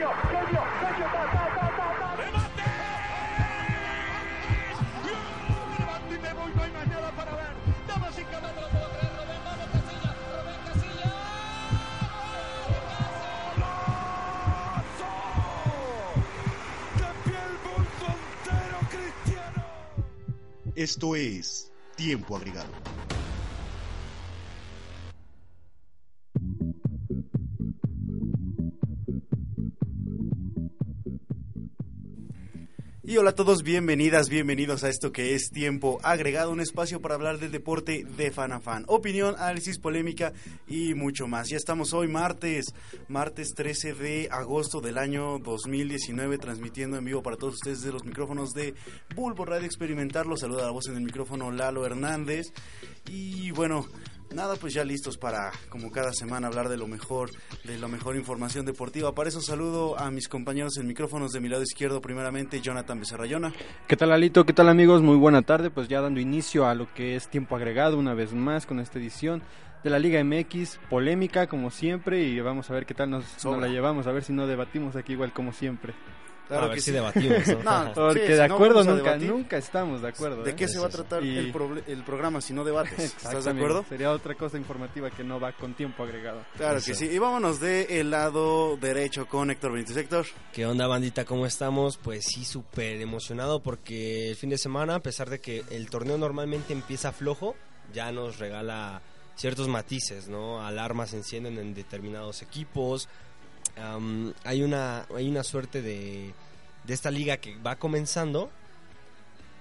ta, ta, ta, ta, ta. ¡Remate! ¡Levanto y me voy! No hay más nada para ver. Damas y caballeros, lo puedo creer. Rubén, vamos, Casilla. Rubén Casilla. ¡De pie el mundo entero, Cristiano! Esto es Tiempo Agregado. Y hola a todos, bienvenidas, bienvenidos a esto que es Tiempo Agregado, un espacio para hablar del deporte de fan a fan. Opinión, análisis, polémica y mucho más. Ya estamos hoy martes, martes 13 de agosto del año 2019, transmitiendo en vivo para todos ustedes de los micrófonos de Bulbo Radio Experimentar. Los saluda la voz en el micrófono Lalo Hernández. Y bueno, Nada, pues ya listos para, como cada semana, hablar de lo mejor, de la mejor información deportiva. Para eso saludo a mis compañeros en micrófonos de mi lado izquierdo, primeramente Jonathan Becerrayona. ¿Qué tal Alito? ¿Qué tal amigos? Muy buena tarde, pues ya dando inicio a lo que es tiempo agregado una vez más con esta edición de la Liga MX, polémica como siempre y vamos a ver qué tal nos, nos la llevamos, a ver si no debatimos aquí igual como siempre. A ver si debatimos, ¿no? No, Porque sí, de si no acuerdo nunca, nunca estamos de acuerdo. ¿De ¿eh? qué se va a Sí, sí, tratar Y- el, programa si no debates? ¿Estás de acuerdo? Sería otra cosa informativa que no va con tiempo agregado. Claro Eso. que sí. Y vámonos de el lado derecho con Héctor Benítez. Héctor, ¿Qué onda, bandita? ¿Cómo estamos? Pues sí, súper emocionado porque el fin de semana, a pesar de que el torneo normalmente empieza flojo, ya nos regala ciertos matices, ¿no? Alarmas se encienden en determinados equipos. Hay, una, hay una suerte de, de esta liga que va comenzando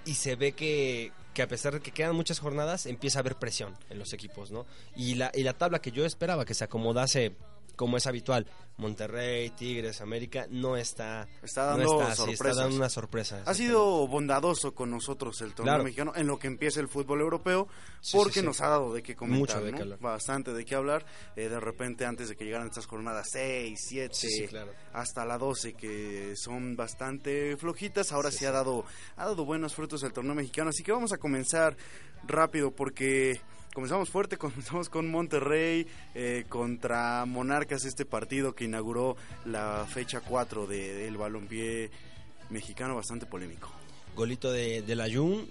y se ve que, que a pesar de que quedan muchas jornadas, empieza a haber presión en los equipos, ¿no? Y la, y la tabla que yo esperaba que se acomodase como es habitual, Monterrey, Tigres, América, no está, está no dando está así, está sorpresas. dando una sorpresa. Ha sido bondadoso con nosotros el torneo Claro. mexicano en lo que empieza el fútbol europeo Sí, porque sí, sí. nos ha dado de qué comentar, Mucho de ¿no? bastante de qué hablar. Eh, de repente antes de que llegaran estas jornadas 6, 7, Sí, sí, claro. hasta la 12 que son bastante flojitas, ahora sí, ha dado ha dado buenos frutos el torneo mexicano, así que vamos a comenzar rápido porque comenzamos fuerte, comenzamos con Monterrey eh, contra Monarcas este partido que inauguró la fecha 4 de- del balompié mexicano bastante polémico. Golito de, de la Jun,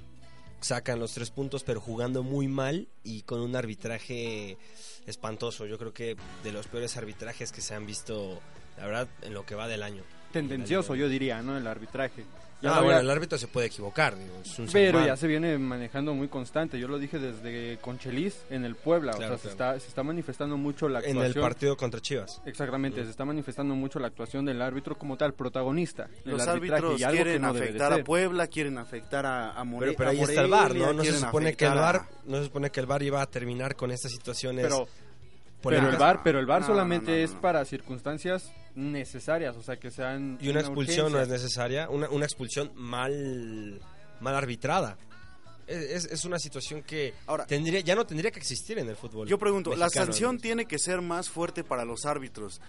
sacan los tres puntos, pero jugando muy mal y con un arbitraje espantoso. Yo creo que de los peores arbitrajes que se han visto, la verdad, en lo que va del año. Tendencioso yo diría, ¿no? El arbitraje. Ya Ah, bueno, había- el árbitro se puede equivocar, digo, es un ser Pero humano. ya se viene manejando muy constante. Yo lo dije desde Conchelis en el Puebla. Claro, o sea, se, claro. está, se está manifestando mucho la en actuación. el partido contra Chivas. Exactamente, se está manifestando mucho la actuación del árbitro como tal, protagonista. en Los árbitros y algo que quieren no afectar a. Puebla, quieren afectar a, a More- Pero, pero a ahí está el VAR, Morelia, ¿no? No se supone que el afectar a- VAR, no se supone que el VAR iba a terminar con estas situaciones Pero, pero el bar, pero el bar No, solamente no, no, es no. para circunstancias necesarias, o sea, que sean y una expulsión no es necesaria, una, una expulsión mal, mal arbitrada. Es, es- una situación que Ahora- tendría, ya no tendría que existir en el fútbol. Yo pregunto, ¿la sanción tiene que ser más fuerte para los árbitros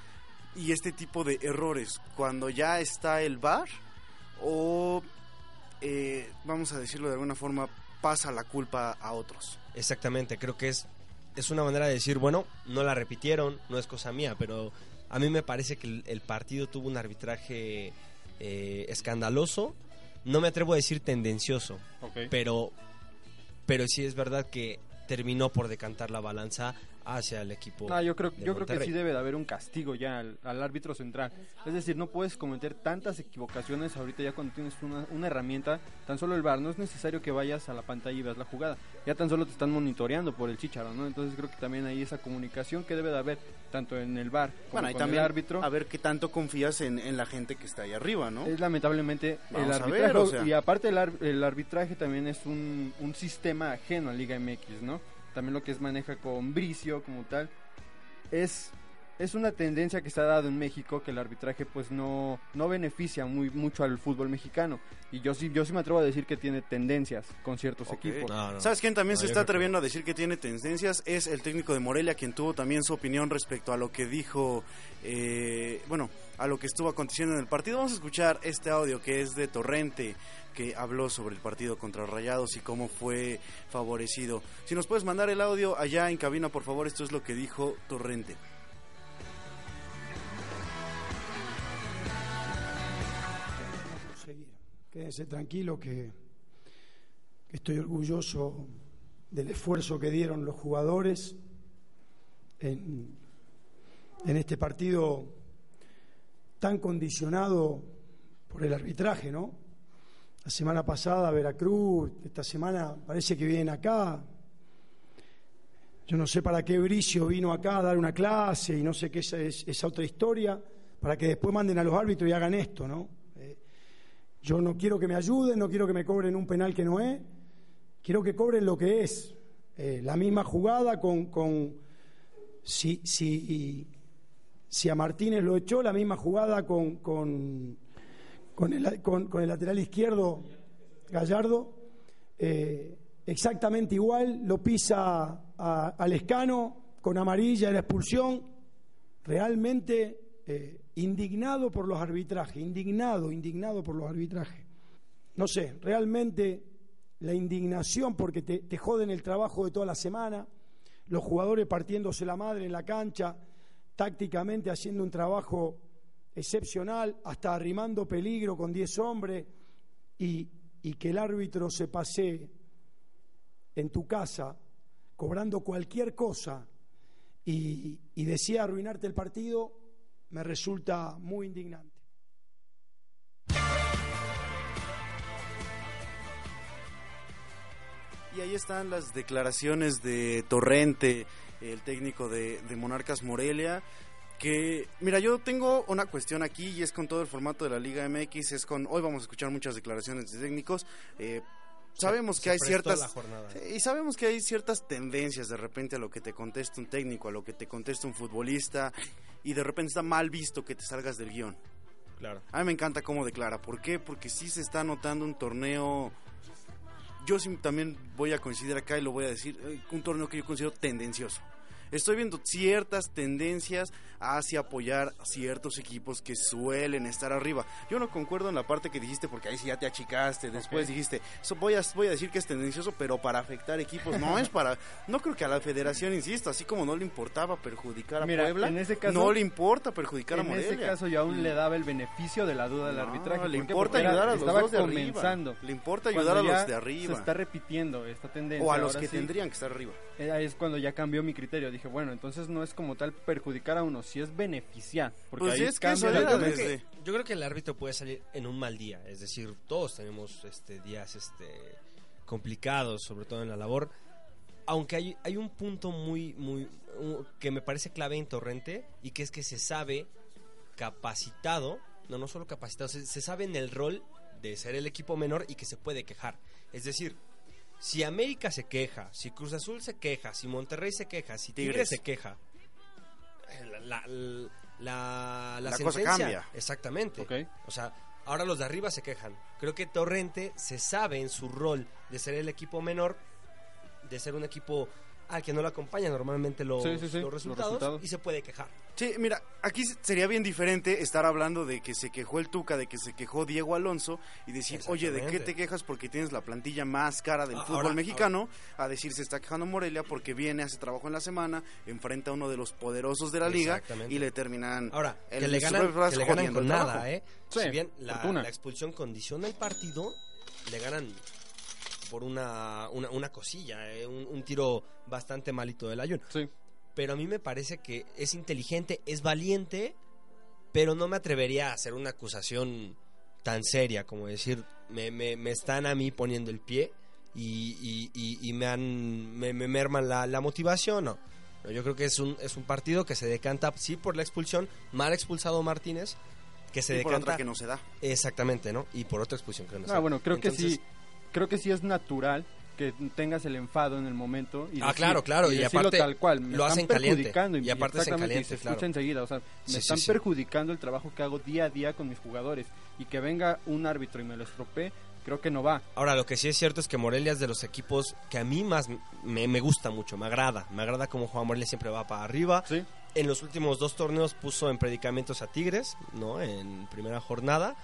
y este tipo de errores cuando ya está el VAR o, eh, vamos a decirlo de alguna forma, pasa la culpa a otros? Exactamente, creo que es, es una manera de decir, bueno, no la repitieron, no es cosa mía, pero a mí me parece que el, el partido tuvo un arbitraje eh, escandaloso, no me atrevo a decir tendencioso, pero, pero sí es verdad que terminó por decantar la balanza hacia el equipo. No, yo creo, de yo creo que sí debe de haber un castigo ya al, al árbitro central. Es decir, no puedes cometer tantas equivocaciones ahorita ya cuando tienes una, una herramienta, tan solo el VAR, no es necesario que vayas a la pantalla y veas la jugada. Ya tan solo te están monitoreando por el chicharo, ¿no? Entonces creo que también hay esa comunicación que debe de haber tanto en el VAR como Bueno, y con también el árbitro. a ver qué tanto confías en, en la gente que está ahí arriba, ¿no? Es lamentablemente Vamos el arbitraje ver, o sea. y aparte el, ar- el arbitraje también es un, un sistema ajeno a Liga MX, ¿no? También lo que es maneja con Bricio como tal es es una tendencia que se ha dado en México que el arbitraje pues no no beneficia muy mucho al fútbol mexicano y yo sí yo sí me atrevo a decir que tiene tendencias con ciertos equipos. No, no. ¿Sabes quién también No, se está atreviendo a decir que tiene tendencias? Es el técnico de Morelia, quien tuvo también su opinión respecto a lo que dijo, eh, bueno, a lo que estuvo aconteciendo en el partido. Vamos a escuchar este audio que es de Torrente, que habló sobre el partido contra Rayados y cómo fue favorecido. Si nos puedes mandar el audio allá en cabina, por favor, esto es lo que dijo Torrente. Quédense tranquilo que, que estoy orgulloso del esfuerzo que dieron los jugadores en, en este partido tan condicionado por el arbitraje, ¿no? La semana pasada Veracruz, esta semana parece que vienen acá. Yo no sé para qué Bricio vino acá a dar una clase y no sé qué es esa otra historia, para que después manden a los árbitros y hagan esto, ¿no? Yo no quiero que me ayuden, no quiero que me cobren un penal que no es, quiero que cobren lo que es. Eh, la misma jugada con, con si, si, si a Martínez lo echó, la misma jugada con, con, con, el, lateral izquierdo Gallardo, eh, exactamente igual, lo pisa a, al escano con amarilla en la expulsión, realmente eh, indignado por los arbitrajes, indignado, indignado por los arbitrajes. No sé, realmente la indignación porque te, te joden el trabajo de toda la semana, los jugadores partiéndose la madre en la cancha, tácticamente haciendo un trabajo excepcional, hasta arrimando peligro con 10 hombres, y, y que el árbitro se pase en tu casa cobrando cualquier cosa y, y decía arruinarte el partido, me resulta muy indignante. Y ahí están las declaraciones de Torrente, el técnico de, Monarcas Morelia. Que, mira, yo tengo una cuestión aquí y es con todo el formato de la Liga MX. Es con, hoy vamos a escuchar muchas declaraciones de técnicos. Eh, sabemos Se- que se hay ciertas y sabemos que hay ciertas tendencias de repente a lo que te contesta un técnico, a lo que te contesta un futbolista y de repente está mal visto que te salgas del guion. Claro. A mí me encanta cómo declara. ¿Por qué? Porque sí se está notando un torneo. Yo sí también voy a coincidir acá y lo voy a decir. eh, Un torneo que yo considero tendencioso. Estoy viendo ciertas tendencias hacia apoyar ciertos equipos que suelen estar arriba. Yo no concuerdo en la parte que dijiste porque ahí sí ya te achicaste. Después dijiste, "So, voy, a, voy a decir que es tendencioso, pero para afectar equipos. No es para. No creo que a la federación, insisto, así como no le importaba perjudicar a Mira, Puebla, en ese caso- no le importa perjudicar a En Morelia. ese caso yo aún le daba el beneficio de la duda del No, arbitraje. le importa ayudar a los dos de arriba. Le importa Cuando ayudar a los de arriba. Se está repitiendo esta tendencia. o a los que sí, tendrían que estar arriba. eh, es cuando ya cambió mi criterio. Dije, bueno, entonces no es como tal perjudicar a uno, si es beneficiar. Porque Pues ahí es que eso era Yo creo, que, yo creo que el árbitro puede salir en un mal día, es decir, todos tenemos este días este complicados, sobre todo en la labor. Aunque hay, hay un punto muy muy que me parece clave en Torrente y que es que se sabe capacitado, no no solo capacitado, se, se sabe en el rol de ser el equipo menor y que se puede quejar. Es decir, si América se queja, si Cruz Azul se queja, si Monterrey se queja, si Tigres, Tigres. se queja, la, la, la, cosa cambia. Exactamente. O sea, ahora los de arriba se quejan. Creo que Torrente se sabe en su rol de ser el equipo menor, de ser un equipo al que no le acompañan normalmente los, Sí, sí, sí, los los resultados, y se puede quejar. Sí, mira, aquí sería bien diferente estar hablando de que se quejó el Tuca, de que se quejó Diego Alonso y decir, oye, ¿de qué te quejas porque tienes la plantilla más cara del Ah, fútbol ahora- mexicano? A decir, se está quejando Morelia porque viene, hace trabajo en la semana, enfrenta a uno de los poderosos de la liga y le terminan... Ahora, el que le ganan, que le ganan con nada, trabajo. ¿eh? Sí, si bien la expulsión condiciona el partido, le ganan por una, una, una cosilla, ¿eh? un, un tiro bastante malito del Ayun. Sí. pero a mí me parece que es inteligente, es valiente, pero no me atrevería a hacer una acusación tan seria como decir, me, me, me están a mí poniendo el pie y, y- y- y me, han, me, me merman la, la motivación, no. No, Yo creo que es un, es un partido que se decanta, sí, por la expulsión, mal expulsado Martínez, que se Y por decanta... otra que no se da. Exactamente, ¿no? Y por otra expulsión que no se Ah, da. bueno, creo Entonces, que sí. Creo que sí es natural que tengas el enfado en el momento. Y Ah, decir- claro, claro, y decirlo aparte tal cual. Me lo están hacen caliente, perjudicando y aparte en exactamente, y caliente, se claro. escucha enseguida. O sea, me Sí, están sí, sí. perjudicando el trabajo que hago día a día con mis jugadores. Y que venga un árbitro y me lo estropee, creo que no va. Ahora, lo que sí es cierto es que Morelia es de los equipos que a mí más me, me gusta mucho, me agrada. Me agrada cómo juega Morelia, siempre va para arriba. Sí. En los últimos dos torneos puso en predicamentos a Tigres, ¿no? En primera jornada.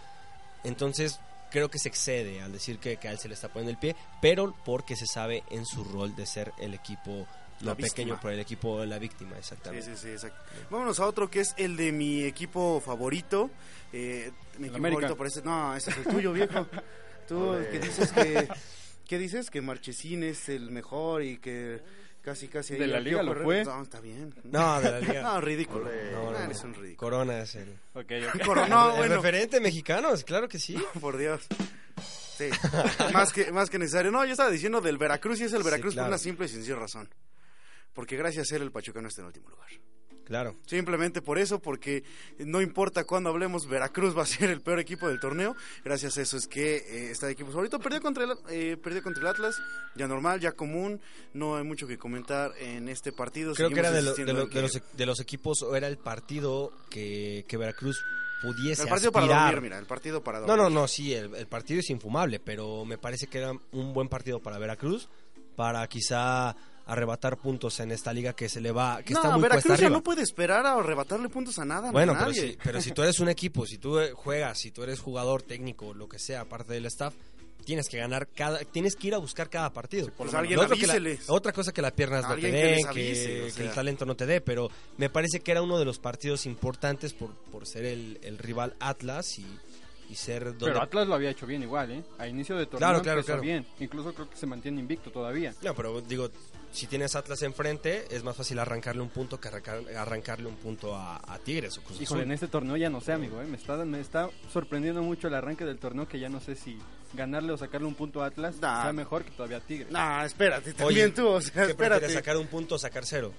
Entonces, creo que se excede al decir que, que a él se le está poniendo el pie, pero porque se sabe en su rol de ser el equipo La Lo pequeño por el equipo, la víctima, Sí, exactamente. sí, sí, exacto. Vámonos a otro que es el de mi equipo favorito. Eh, mi equipo América. favorito parece... No, ese es el tuyo, viejo. Tú que dices que... ¿Qué dices? Que Marchesín es el mejor y que casi, casi... ¿De ahí la el liga lo fue? No, está bien. No, de la liga. No, ridículo. No, no, no. eres un ridículo. Corona es el, Ok, ok. Coro- no, el referente mexicano, claro que sí. por Dios. Sí, más que, más que necesario. No, yo estaba diciendo del Veracruz y es el Sí, Veracruz claro. por una simple y sencilla razón. Porque gracias a él el Pachuca no está en último lugar. Claro. Simplemente por eso, porque no importa cuándo hablemos, Veracruz va a ser el peor equipo del torneo. Gracias a eso es que eh, está de equipo favorito. Perdió contra, el, eh, perdió contra el Atlas, ya normal, ya común. No hay mucho que comentar en este partido. Creo que era de, lo- de insistiendo lo- en de que- los, e- de los equipos, o era el partido que, que Veracruz pudiese El partido para aspirar. dormir, mira, el partido para No, dormir. no, no, sí, el, el partido es infumable, pero me parece que era un buen partido para Veracruz, para quizá arrebatar puntos en esta liga que se le va, que no, está muy Veracruz cuesta ya arriba. no puede esperar a arrebatarle puntos a nada. Bueno, a pero si, pero si tú eres un equipo, si tú eh, juegas, si tú eres jugador técnico, lo que sea, aparte del staff, tienes que ganar cada, tienes que ir a buscar cada partido. Pues alguien Lo otro que la- otra cosa que las piernas no te que den, que, el talento no te dé, pero me parece que era uno de los partidos importantes por, por ser el, el rival Atlas y, y ser donde Pero Atlas lo había hecho bien igual, ¿eh? A inicio de torneo Claro, claro, empezó claro. bien. Incluso creo que se mantiene invicto todavía. No, pero digo, si tienes Atlas enfrente, es más fácil arrancarle un punto que arrancar- arrancarle un punto a, a Tigres o Cruz Híjole, Azul. en este torneo ya no sé, amigo, ¿eh? Me está, me está sorprendiendo mucho el arranque del torneo que ya no sé si ganarle o sacarle un punto a Atlas Nah. sea mejor que todavía a Tigres. No, espérate, también Oye, tú, o sea, ¿Qué espérate. sacar un punto o sacar cero?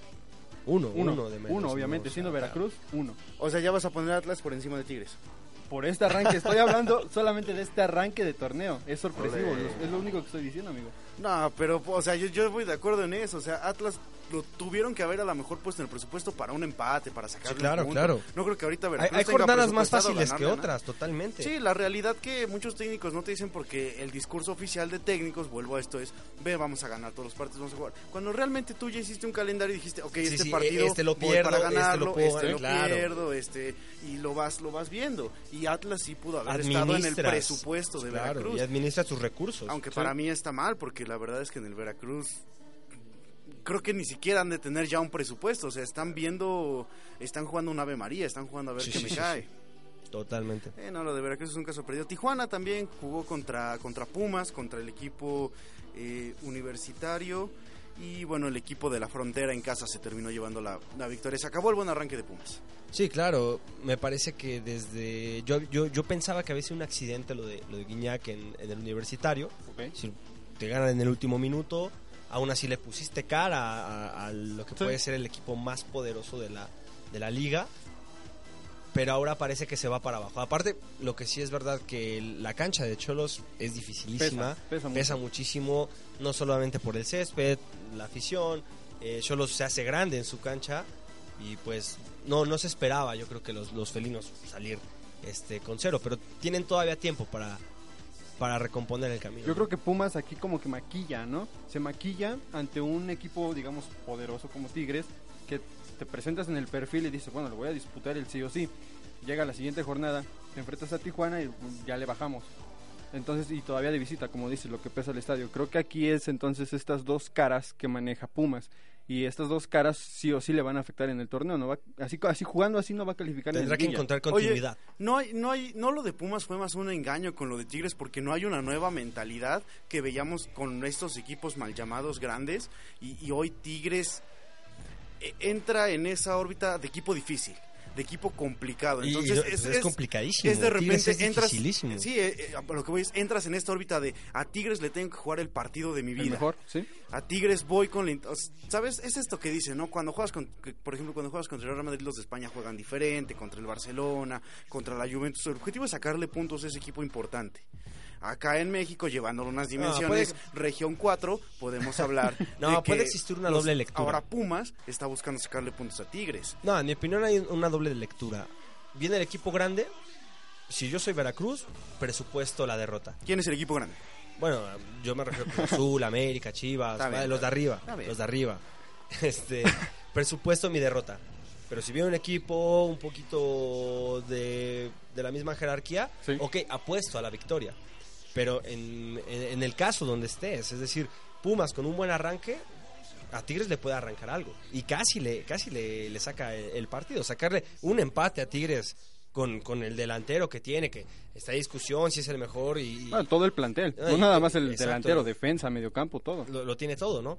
Uno, uno, Uno, de menos. uno, obviamente, ¿no? O sea, siendo Veracruz, uno. O sea, ya vas a poner Atlas por encima de Tigres. Por este arranque, estoy hablando solamente de este arranque de torneo. Es sorpresivo, es lo único que estoy diciendo, amigo. No, pero, o sea, yo, yo voy de acuerdo en eso. O sea, Atlas lo tuvieron que haber a lo mejor puesto en el presupuesto para un empate, para sacar Sí, claro, claro. No creo que ahorita Hay, Veracruz hay tenga jornadas más fáciles que ganarle otras, totalmente. Sí, la realidad que muchos técnicos no te dicen porque el discurso oficial de técnicos, vuelvo a esto, es, ve, vamos a ganar todos los partidos, vamos a jugar. Cuando realmente tú ya hiciste un calendario y dijiste, ok, Sí, este sí, partido este lo voy pierdo, para este lo ganarlo, puedo este lo, ganar, claro. pierdo, este, y lo vas, lo vas viendo. Y Atlas sí pudo haber estado en el presupuesto de claro, Veracruz. Y administra sus recursos. Aunque para mí está mal, porque la verdad es que en el Veracruz creo que ni siquiera han de tener ya un presupuesto. O sea, están viendo, están jugando un Ave María, están jugando a ver Sí, qué sí, me sí, cae. Totalmente. Eh, no, lo de Veracruz es un caso perdido. Tijuana también jugó contra, contra Pumas, contra el equipo eh, universitario. Y bueno, el equipo de la frontera en casa se terminó llevando la, la victoria. Se acabó el buen arranque de Pumas. Sí, claro. Me parece que desde. Yo, yo, yo pensaba que había sido un accidente lo de, lo de Guiñac en, en el universitario. Si te ganan en el último minuto, aún así le pusiste cara a, a lo que Sí. puede ser el equipo más poderoso de la, de la liga. Pero ahora parece que se va para abajo. Aparte, lo que sí es verdad que la cancha de Cholos es dificilísima. Pesa, muchísimo, no solamente por el césped, la afición. Eh, Cholos se hace grande en su cancha y pues no, no se esperaba, yo creo que los, los felinos salir este con cero, pero tienen todavía tiempo para, para recomponer el camino. Yo creo que Pumas aquí como que maquilla, ¿no? Se maquilla ante un equipo, digamos, poderoso como Tigres, que te presentas en el perfil y dices, bueno, le voy a disputar el sí o sí. Llega la siguiente jornada, te enfrentas a Tijuana y ya le bajamos. Entonces, y todavía de visita, como dices, lo que pesa el estadio. Creo que aquí es entonces estas dos caras que maneja Pumas. Y estas dos caras sí o sí le van a afectar en el torneo. No va, así, así jugando así no va a calificar Tendrá en que encontrar Oye, continuidad. No hay, no hay, no lo de Pumas fue más un engaño con lo de Tigres porque no hay una nueva mentalidad que veíamos con estos equipos mal llamados grandes y, y hoy Tigres eh, entra en esa órbita de equipo difícil, de equipo complicado. Entonces y- es, es complicadísimo. Es de Tigres repente es entras, dificilísimo. sí, eh, eh, lo que voy es entras en esta órbita de a Tigres le tengo que jugar el partido de mi El vida. mejor, ¿sí? A Tigres voy con la... ¿Sabes? Es esto que dice, ¿no? Cuando juegas con... que, Por ejemplo, cuando juegas contra el Real Madrid, los de España juegan diferente, contra el Barcelona, contra la Juventus. El objetivo es sacarle puntos a ese equipo importante. Acá en México, llevándolo unas dimensiones, región 4, podemos hablar No, de que puede existir una los- doble lectura. Ahora Pumas está buscando sacarle puntos a Tigres. No, en mi opinión hay una doble lectura. Viene el equipo grande. Si yo soy Veracruz, presupuesto la derrota. ¿Quién es el equipo grande? Bueno, yo me refiero a Azul, América, Chivas, Está bien, vale, los de arriba, los de arriba. Este, presupuesto mi derrota. Pero si viene un equipo un poquito de, de la misma jerarquía, Sí. ok, apuesto a la victoria. Pero en, en- en el caso donde estés, es decir, Pumas con un buen arranque, a Tigres le puede arrancar algo. Y casi le, casi le, le saca el, el partido. Sacarle un empate a Tigres con, con el delantero que tiene, que está en discusión si es el mejor y, Bueno, todo el plantel, Ah, no y- nada más el exacto. delantero, defensa, mediocampo, todo. lo, lo tiene todo, ¿no?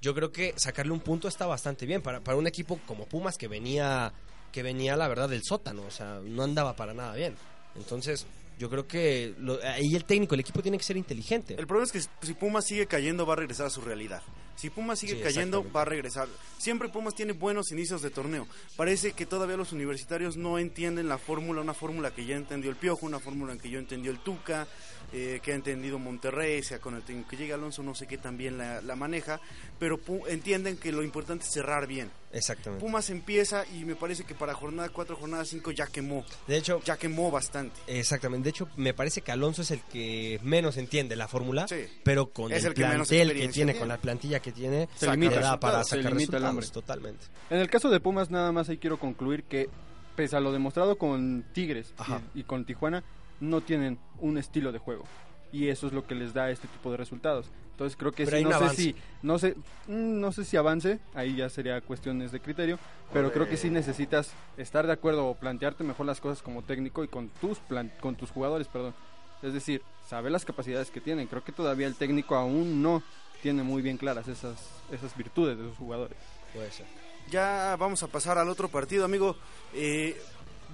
Yo creo que sacarle un punto está bastante bien para, para un equipo como Pumas que venía, que venía la verdad del sótano, o sea, no andaba para nada bien. Entonces, yo creo que lo- ahí el técnico, el equipo tiene que ser inteligente. El problema es que si Pumas sigue cayendo va a regresar a su realidad. Si Pumas sigue Sí, cayendo va a regresar. Siempre Pumas tiene buenos inicios de torneo. Parece que todavía los universitarios no entienden la fórmula, una fórmula que ya entendió el Piojo, una fórmula que ya entendió el Tuca, eh, que ha entendido Monterrey, sea con el técnico que llega Alonso, no sé qué también la, la maneja, pero pu- entienden que lo importante es cerrar bien. Exactamente. Pumas empieza y me parece que para jornada 4, jornada 5 ya quemó, De hecho, ya quemó bastante. Exactamente. De hecho, me parece que Alonso es el que menos entiende la fórmula, Sí. pero con Es el, el que menos plantel que tiene, tiene. con la plantilla que tiene, Se limita, da para se sacar limita el resultados. Totalmente. En el caso de Pumas, nada más ahí quiero concluir que, pese a lo demostrado con Tigres y, y con Tijuana, no tienen un estilo de juego. Y eso es lo que les da este tipo de resultados. Entonces creo que Pero sí, no sé avance. si no sé mm, no sé si avance, ahí ya sería cuestiones de criterio, pero creo que sí necesitas estar de acuerdo o plantearte mejor las cosas como técnico y con tus plan- con tus jugadores, perdón. Es decir, saber las capacidades que tienen. Creo que todavía el técnico aún no tiene muy bien claras esas esas virtudes de sus jugadores. Puede ser. Ya vamos a pasar al otro partido, amigo. Eh,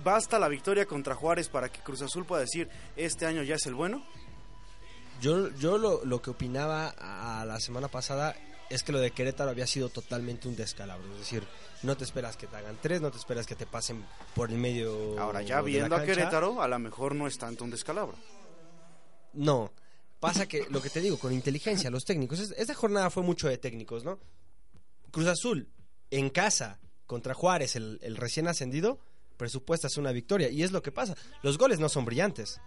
¿Basta la victoria contra Juárez para que Cruz Azul pueda decir este año ya es el bueno? Yo, yo lo, lo que opinaba a, la semana pasada es que lo de Querétaro había sido totalmente un descalabro. Es decir, no te esperas que te hagan tres, no te esperas que te pasen por el medio. Ahora, ya de la viendo a. Querétaro, a lo mejor no es tanto un descalabro. No. Pasa que lo que te digo, con inteligencia, los técnicos. es- Esta jornada fue mucho de técnicos, ¿no? Cruz Azul, en casa, contra Juárez, el, el recién ascendido, presupuestas una victoria. Y es lo que pasa. Los goles no son brillantes.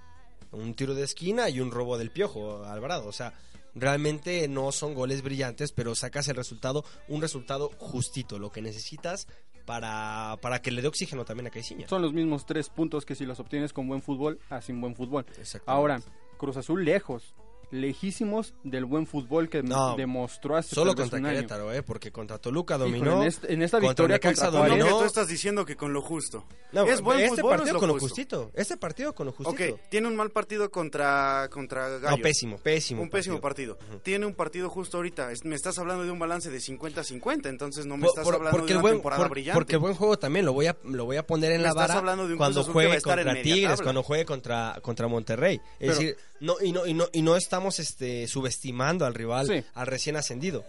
Un tiro de esquina y un robo del piojo, Alvarado. O sea, realmente no son goles brillantes, pero sacas el resultado, un resultado justito, lo que necesitas para, para que le dé oxígeno también a Caiciña. Son los mismos tres puntos que si los obtienes con buen fútbol, a sin buen fútbol. Ahora, Cruz Azul lejos, lejísimos del buen fútbol que No, demostró hace Solo contra un año. Querétaro, ¿eh? Porque contra Toluca dominó. en, este- en esta victoria contra No, Juárez, dominó. que tú estás diciendo que con lo justo. No, ¿Es buen este fútbol o es partido lo con lo justo? justito. Este partido con lo justito. Ok, tiene un mal partido contra, contra Gallos. No, pésimo, pésimo. Un pésimo partido. Tiene un partido justo ahorita. Es- Me estás hablando de un balance de 50-50, entonces no me Por- estás por- hablando porque de el una buen, temporada por- brillante. porque el buen juego también lo voy a lo voy a poner en Me la estás vara hablando de un cuando juegue estar en contra Tigres, cuando juegue contra contra Monterrey. Es decir, no y no y no y no estamos este subestimando al rival, Sí. al recién ascendido.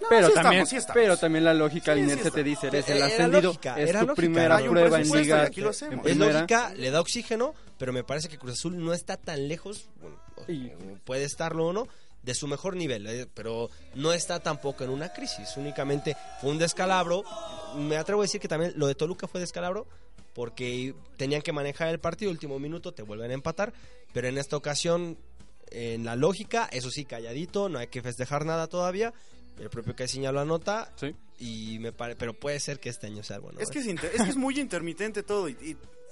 No, pero sí también, estamos, sí estamos. pero también la lógica Sí, te dice, eres Eh, el ascendido, lógica, es tu lógica. primera prueba en liga. aquí lo hacemos. en Es lógica, le da oxígeno, pero me parece que Cruz Azul no está tan lejos, bueno, Y- puede estarlo o no, de su mejor nivel, eh, pero no está tampoco en una crisis, únicamente fue un descalabro. Me atrevo a decir que también lo de Toluca fue descalabro, porque tenían que manejar el partido, último minuto, te vuelven a empatar, pero en esta ocasión, en la lógica, eso sí, calladito, no hay que festejar nada todavía. El propio Caiciña lo anota Sí. y me pare- pero puede ser que este año sea bueno. Es que es, inter- es que es muy intermitente todo. Y,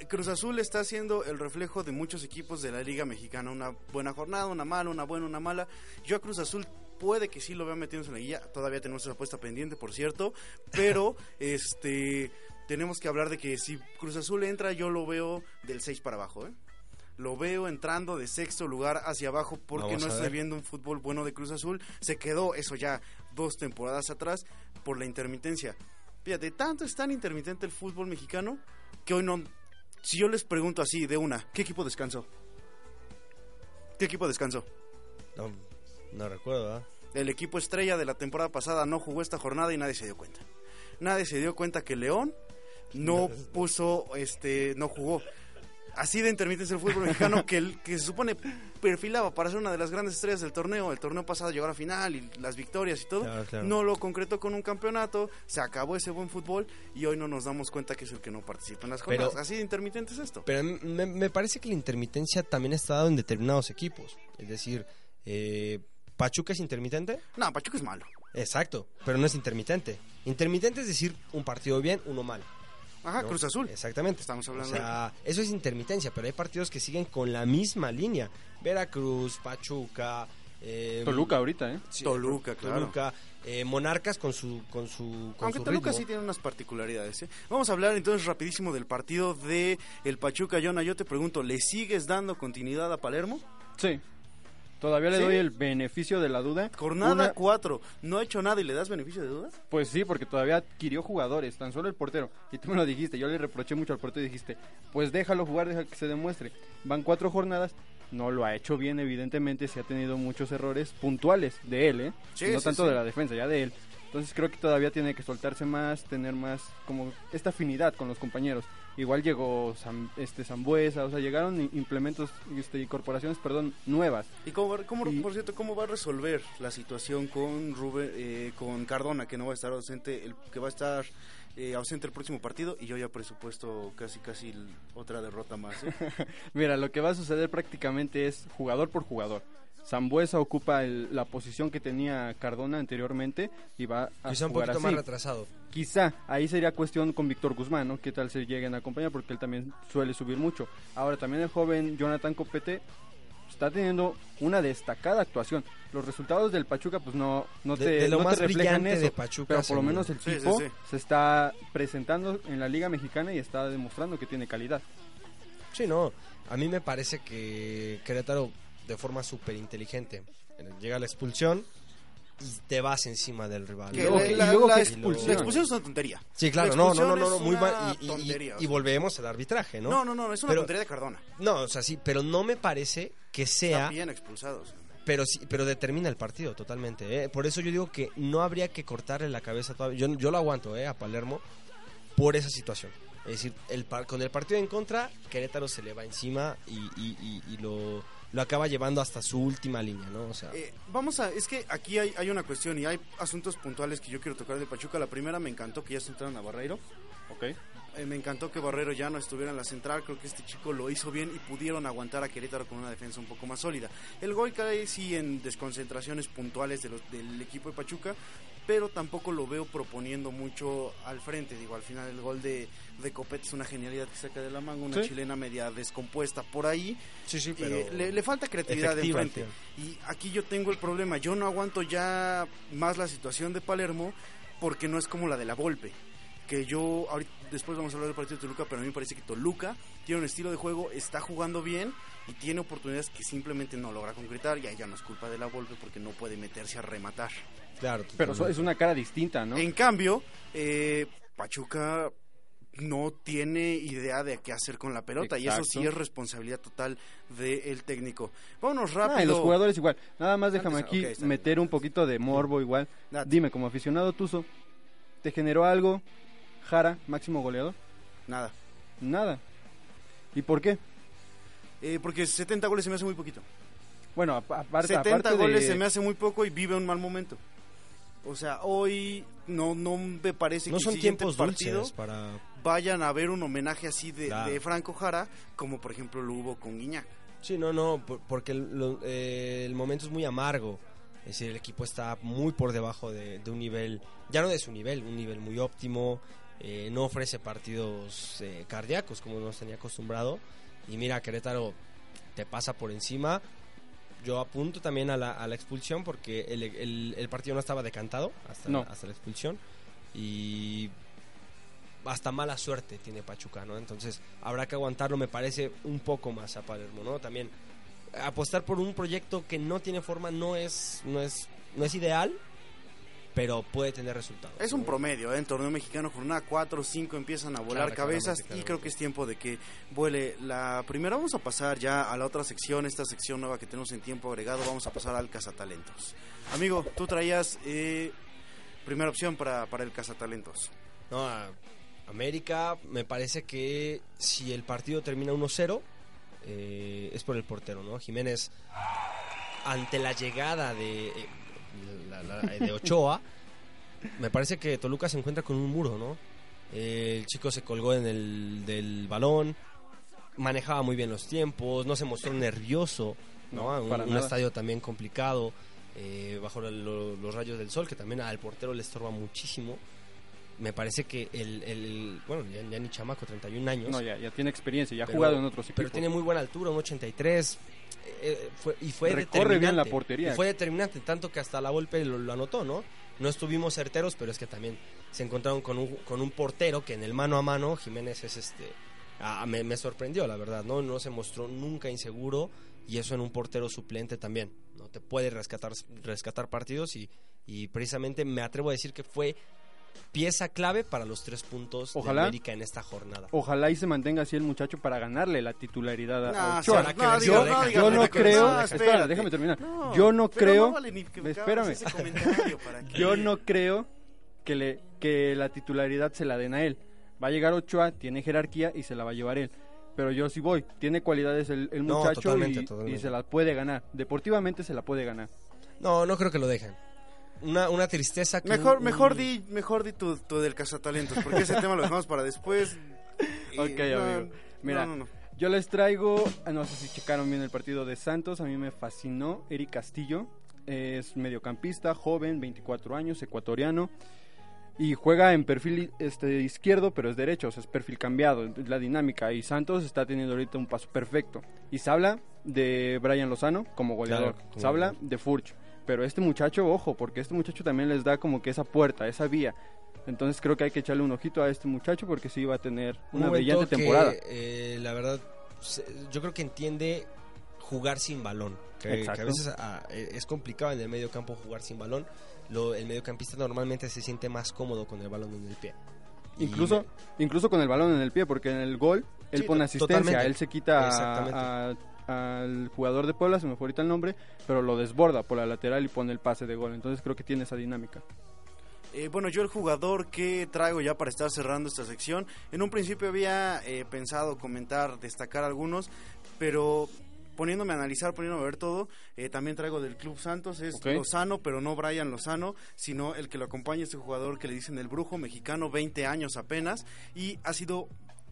y Cruz Azul está siendo el reflejo de muchos equipos de la Liga Mexicana. Una buena jornada, una mala, una buena, una mala. Yo a Cruz Azul puede que sí lo vea metiéndose en la guía. Todavía tenemos esa apuesta pendiente, por cierto. Pero este tenemos que hablar de que si Cruz Azul entra, yo lo veo del 6 para abajo. ¿eh? Lo veo entrando de sexto lugar hacia abajo porque Vamos no ver. viendo un fútbol bueno de Cruz Azul. Se quedó eso ya dos temporadas atrás por la intermitencia. Fíjate, tanto es tan intermitente el fútbol mexicano que hoy no. Si yo les pregunto así de una, ¿qué equipo descansó? ¿Qué equipo descansó? No, no recuerdo, ¿verdad? El equipo estrella de la temporada pasada no jugó esta jornada y nadie se dio cuenta. Nadie se dio cuenta que León no puso, este, no jugó. Así de intermitente es el fútbol mexicano que, el, que se supone perfilaba para ser una de las grandes estrellas del torneo. El torneo pasado llegó a la final y las victorias y todo. Claro, claro. No lo concretó con un campeonato, se acabó ese buen fútbol y hoy no nos damos cuenta que es el que no participa en las Pero- jornadas. Así de intermitente es esto. Pero me, me parece que la intermitencia también está dado en determinados equipos. Es decir, eh, ¿Pachuca es intermitente? No, Pachuca es malo. Exacto, pero no es intermitente. Intermitente es decir un partido bien, uno mal. Ajá, ¿no? Cruz Azul. Exactamente. Estamos hablando O sea, eso es intermitencia, pero hay partidos que siguen con la misma línea. Veracruz, Pachuca, eh, Toluca ahorita, ¿eh? sí, Toluca, claro. Toluca, eh, Monarcas con su con su con Aunque su Toluca ritmo. sí tiene unas particularidades. ¿eh? Vamos a hablar entonces rapidísimo del partido de el Pachuca. Jonah, yo te pregunto, ¿le sigues dando continuidad a Palermo? Sí. Todavía le ¿Sí? doy el beneficio de la duda. Jornada Una- 4, ¿no ha hecho nada y le das beneficio de duda? Pues sí, porque todavía adquirió jugadores, tan solo el portero. Y tú me lo dijiste, yo le reproché mucho al portero y dijiste, pues déjalo jugar, deja que se demuestre. Van cuatro jornadas, no lo ha hecho bien, evidentemente, sí ha tenido muchos errores puntuales de él, ¿eh? Sí, no sí, tanto de la defensa, ya de él. Entonces creo que todavía tiene que soltarse más, tener más como esta afinidad con los compañeros. Igual llegó Sam- este Zambuesa, o sea, llegaron implementos, este, incorporaciones, perdón, nuevas. ¿Y cómo va, cómo- Y- por cierto, cómo va a resolver la situación con Rubén, eh, con Cardona, que no va a estar ausente, el, que va a estar eh, ausente el próximo partido y yo ya presupuesto casi casi otra derrota más. ¿eh? Mira, lo que va a suceder prácticamente es jugador por jugador. Zambuesa ocupa el- la posición que tenía Cardona anteriormente y va a Quizá un jugar poquito así. más retrasado. Quizá ahí sería cuestión con Víctor Guzmán, ¿no? ¿Qué tal se lleguen a acompañar? Porque él también suele subir mucho. Ahora también el joven Jonathan Copete está teniendo una destacada actuación. Los resultados del Pachuca pues no, no De- te, de lo no te más reflejan eso, de Pachuca, pero por lo menos el Sí, sí, tipo sí. se está presentando en la Liga Mexicana y está demostrando que tiene calidad. Sí, no. A mí me parece que Querétaro, de forma súper inteligente, llega la expulsión y te vas encima del rival. Que la, y luego la que ex- expulsión. la expulsión es una tontería. Sí, claro, La no, no, no, no, muy mal. Y, volvemos al arbitraje, ¿no? No, no, no, es una Pero- tontería de Cardona. No, o sea, sí, pero no me parece que Está sea, bien expulsado. o sea. pero sí, pero determina el partido totalmente. ¿eh? Por eso yo digo que no habría que cortarle la cabeza todavía. Yo, yo lo aguanto, ¿eh? A Palermo por esa situación. Es decir, el par- con el partido en contra, Querétaro se le va encima y, y- y- y lo, lo acaba llevando hasta su última línea, ¿no? O sea, Eh, vamos a, es que aquí hay, hay una cuestión y hay asuntos puntuales que yo quiero tocar de Pachuca. La primera me encantó que ya se entraron a Barreiro. Ok. Eh, me encantó que Barrero ya no estuviera en la central. Creo que este chico lo hizo bien y pudieron aguantar a Querétaro con una defensa un poco más sólida. El gol cae sí en desconcentraciones puntuales de los- del equipo de Pachuca, pero tampoco lo veo proponiendo mucho al frente. Digo, al final el gol de, de Copete es una genialidad que saca de la manga, una Sí. chilena media descompuesta por ahí. sí, sí, Eh, le, le falta creatividad de tío. Y aquí yo tengo el problema. Yo no aguanto ya más la situación de Palermo porque no es como la de la Volpe. Que yo, ahorita, después vamos a hablar del partido de Toluca, pero a mí me parece que Toluca tiene un estilo de juego, está jugando bien y tiene oportunidades que simplemente no logra concretar. Y ahí ya no es culpa de la Volpe porque no puede meterse a rematar. claro. Pero es una cara distinta, ¿no? En cambio, eh, Pachuca no tiene idea de qué hacer con la pelota y eso sí es responsabilidad total del técnico. Vámonos Ah, rápido. y los jugadores igual. Nada más déjame Antes- aquí bien. meter un poquito de morbo igual. Date. Dime, como aficionado Tuzo, ¿te generó algo Jara, máximo goleador? Nada. Nada. ¿Y por qué? Eh, porque 70 goles se me hace muy poquito. Bueno, apa- aparte, 70 aparte goles de... se me hace muy poco y vive un mal momento. O sea, hoy no, no me parece no que son el siguiente tiempos partido dulces para... vayan a ver un homenaje así de, Claro. de Franco Jara, como por ejemplo lo hubo con Guiñac. Sí, no, no, por- porque el, lo- eh, el momento es muy amargo. Es decir, el equipo está muy por debajo de, de un nivel, ya no de su nivel, un nivel muy óptimo. Eh, no ofrece partidos eh, cardíacos como nos tenía acostumbrado. Y mira, Querétaro te pasa por encima. Yo apunto también a la, a la expulsión porque el, el- el partido no estaba decantado hasta, No. hasta la expulsión. Y hasta mala suerte tiene Pachuca, ¿no? Entonces habrá que aguantarlo, me parece, un poco más a Palermo, ¿no? También apostar por un proyecto que no tiene forma no es, no es, no es ideal, pero puede tener resultados. Es un promedio, ¿eh? en torneo mexicano, jornada 4 o 5 empiezan a volar Claro, cabezas y creo que es tiempo de que vuele la primera. Vamos a pasar ya a la otra sección, esta sección nueva que tenemos en tiempo agregado, vamos a pasar al cazatalentos. Amigo, tú traías eh, primera opción para, para el cazatalentos. No, a- América, me parece que si el partido termina 1-0, eh, es por el portero, ¿no? Jiménez, ante la llegada de, eh, la- la- de Ochoa, me parece que Toluca se encuentra con un muro, ¿no? Eh, el chico se colgó en el del balón, manejaba muy bien los tiempos, no se mostró nervioso, ¿no? No, un, estadio también complicado, eh, bajo lo- lo- los rayos del sol, que también al portero le estorba muchísimo. Me parece que el, el- bueno, ya, ya ni chamaco, 31 años. No, ya, ya tiene experiencia, ya ha pero- jugado en otros Pero equipos. tiene muy buena altura, un 83. eh, fue, y fue Recorre bien la determinante, portería. y fue determinante, tanto que hasta la Volpe lo, lo anotó, ¿no? No estuvimos certeros, pero es que también se encontraron con un, con un portero que en el mano a mano, Jiménez es este. ah, me, me sorprendió, la verdad, ¿no? No se mostró nunca inseguro y eso en un portero suplente también, ¿no? Te puede rescatar, rescatar partidos y, y precisamente me atrevo a decir que fue pieza clave para los tres puntos Ojalá. de América en esta jornada. Ojalá y se mantenga así el muchacho para ganarle la titularidad a No, Ochoa, yo, no creo, espera, espérate. déjame terminar. Yo no creo, vale espérame. hagas ese comentario, ¿para qué? yo no creo que le que la titularidad se la den a él. Va a llegar Ochoa, tiene jerarquía y se la va a llevar él. Pero yo sí voy, tiene cualidades el, el No, muchacho totalmente, y, totalmente. y se la puede ganar. Deportivamente se la puede ganar. No, no creo que lo dejen. Una, una tristeza que Mejor, un- mejor un- di, mejor di tu, tu del cazatalentos, porque ese tema lo dejamos para después. Y Ok, no, amigo. Mira, no, no, no. Yo les traigo, ah, no sé si checaron bien el partido de Santos, a mí me fascinó Eric Castillo, es mediocampista, joven, 24 años, ecuatoriano y juega en perfil este izquierdo, pero es derecho, o sea, es perfil cambiado, es la dinámica y Santos está teniendo ahorita un paso perfecto. Y se habla de Brian Lozano como goleador, Claro, como se habla de Furch, pero este muchacho, ojo, porque este muchacho también les da como que esa puerta, esa vía. Entonces creo que hay que echarle un ojito a este muchacho porque sí va a tener un una momento brillante que, temporada. eh, la verdad, yo creo que entiende jugar sin balón. Que, que a veces ah, eh, es complicado en el medio campo jugar sin balón. Lo, el mediocampista normalmente se siente más cómodo con el balón en el pie. Y Incluso, incluso con el balón en el pie, porque en el gol él Sí, pone asistencia, totalmente. él se quita a- a- al jugador de Puebla, se me fue ahorita el nombre, pero lo desborda por la lateral y pone el pase de gol. Entonces creo que tiene esa dinámica. Eh, bueno, yo el jugador que traigo ya para estar cerrando esta sección, en un principio había eh, pensado comentar, destacar algunos, pero poniéndome a analizar, poniéndome a ver todo, eh, también traigo del Club Santos, es. Lozano, pero no Brian Lozano, sino el que lo acompaña, este jugador que le dicen el brujo mexicano, 20 años apenas, y ha sido...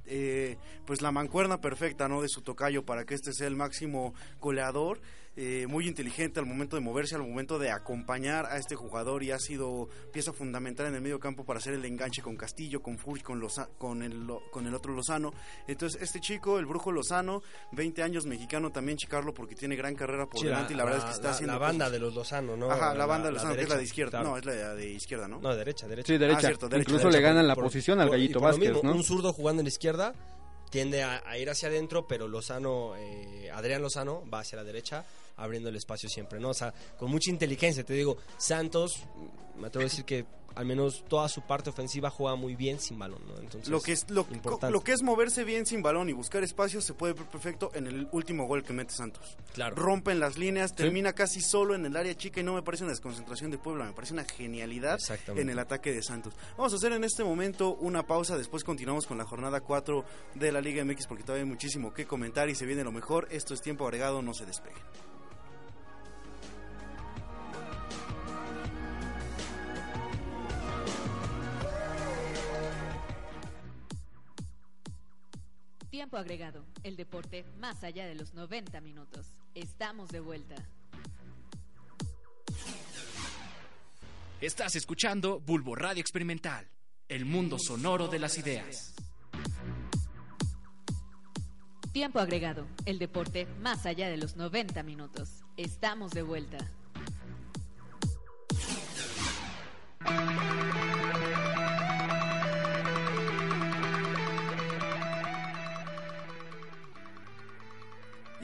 eh, pues la mancuerna perfecta no de su tocayo para que este sea el máximo goleador eh, muy inteligente al momento de moverse, al momento de acompañar a este jugador y ha sido pieza fundamental en el medio campo para hacer el enganche con Castillo, con Furch, con, Loza- con, el, Lo- con el otro Lozano. Entonces, este chico, el brujo Lozano, 20 años mexicano, también chicarlo porque tiene gran carrera por Sí, delante y la verdad es que está la- haciendo la banda cosas. de los Lozano, ¿no? Ajá, la banda de Lozano, que es la de derecha, izquierda. claro. No, es la de izquierda, ¿no? No, derecha, derecha. Sí, derecha. cierto, derecha, Incluso derecha, le ganan por- la por- posición al por- Gallito Vázquez, mismo, ¿no? Un zurdo jugando en la izquierda tiende a, a ir hacia adentro, pero Lozano, eh, Adrián Lozano va hacia la derecha, abriendo el espacio siempre, ¿no? O sea, con mucha inteligencia, te digo, Santos, me atrevo a decir que al menos toda su parte ofensiva juega muy bien sin balón, ¿no? Entonces, Lo que, es, lo, lo que es moverse bien sin balón y buscar espacios se puede ver perfecto en el último gol que mete Santos. Claro. Rompen las líneas, termina casi solo en el área chica y no me parece una desconcentración de Puebla, me parece una genialidad en el ataque de Santos. Vamos a hacer en este momento una pausa, después continuamos con la jornada 4 de la Liga MX porque todavía hay muchísimo que comentar y se viene lo mejor. Esto es tiempo agregado, no se despeguen. Tiempo agregado, el deporte más allá de los 90 minutos. Estamos de vuelta. Estás escuchando Bulbo Radio Experimental, el mundo sonoro de las ideas. Tiempo agregado, el deporte más allá de los 90 minutos. Estamos de vuelta.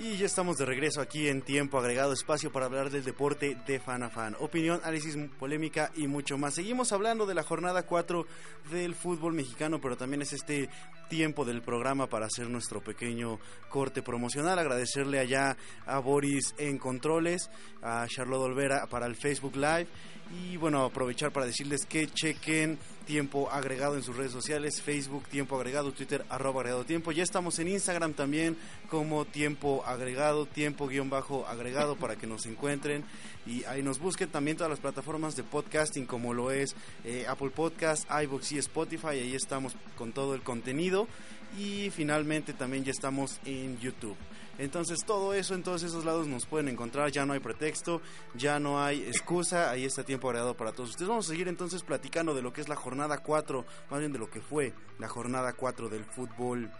Y ya estamos de regreso aquí en tiempo agregado, espacio para hablar del deporte de fan a fan. Opinión, análisis, polémica y mucho más. Seguimos hablando de la jornada 4 del fútbol mexicano, pero también es este tiempo del programa para hacer nuestro pequeño corte promocional. Agradecerle allá a Boris en Controles, a Charlotte Olvera para el Facebook Live. Y bueno, aprovechar para decirles que chequen tiempo agregado en sus redes sociales, Facebook tiempo agregado, Twitter arroba agregado tiempo. Ya estamos en Instagram también como tiempo agregado, tiempo guion bajo agregado para que nos encuentren y ahí nos busquen también todas las plataformas de podcasting como lo es eh, Apple Podcast, iVoox y Spotify. Ahí estamos con todo el contenido. Partido y finalmente también ya estamos en YouTube. Entonces todo eso en todos esos lados nos pueden encontrar, ya no hay pretexto, ya no hay excusa, ahí está tiempo agregado para todos ustedes. Vamos a seguir entonces platicando de lo que es la jornada 4, más bien de lo que fue la jornada 4 del fútbol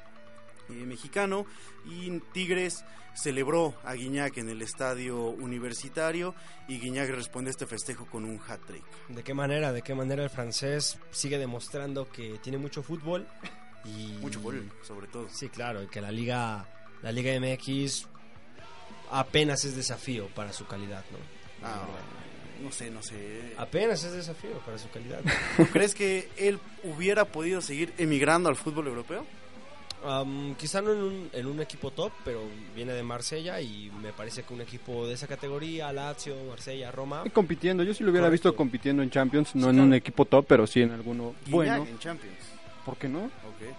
eh, mexicano y Tigres celebró a Guiñac en el estadio universitario y Guiñac responde a este festejo con un hat-trick. ¿De qué manera? ¿De qué manera el francés sigue demostrando que tiene mucho fútbol? Y... Mucho gol, sobre todo. Sí, claro, y que la liga, la liga MX apenas es desafío para su calidad, ¿no? Ah, no sé, no sé. Apenas es desafío para su calidad. ¿Tú crees que él hubiera podido seguir emigrando al fútbol europeo? Um, quizá no en un, en un equipo top, pero viene de Marsella y me parece que un equipo de esa categoría, Lazio, Marsella, Roma. Y compitiendo, yo sí lo hubiera Correcto. visto compitiendo en Champions, no Sí, en claro. un equipo top, pero sí en alguno bueno. en Champions. ¿Por qué no? Ok.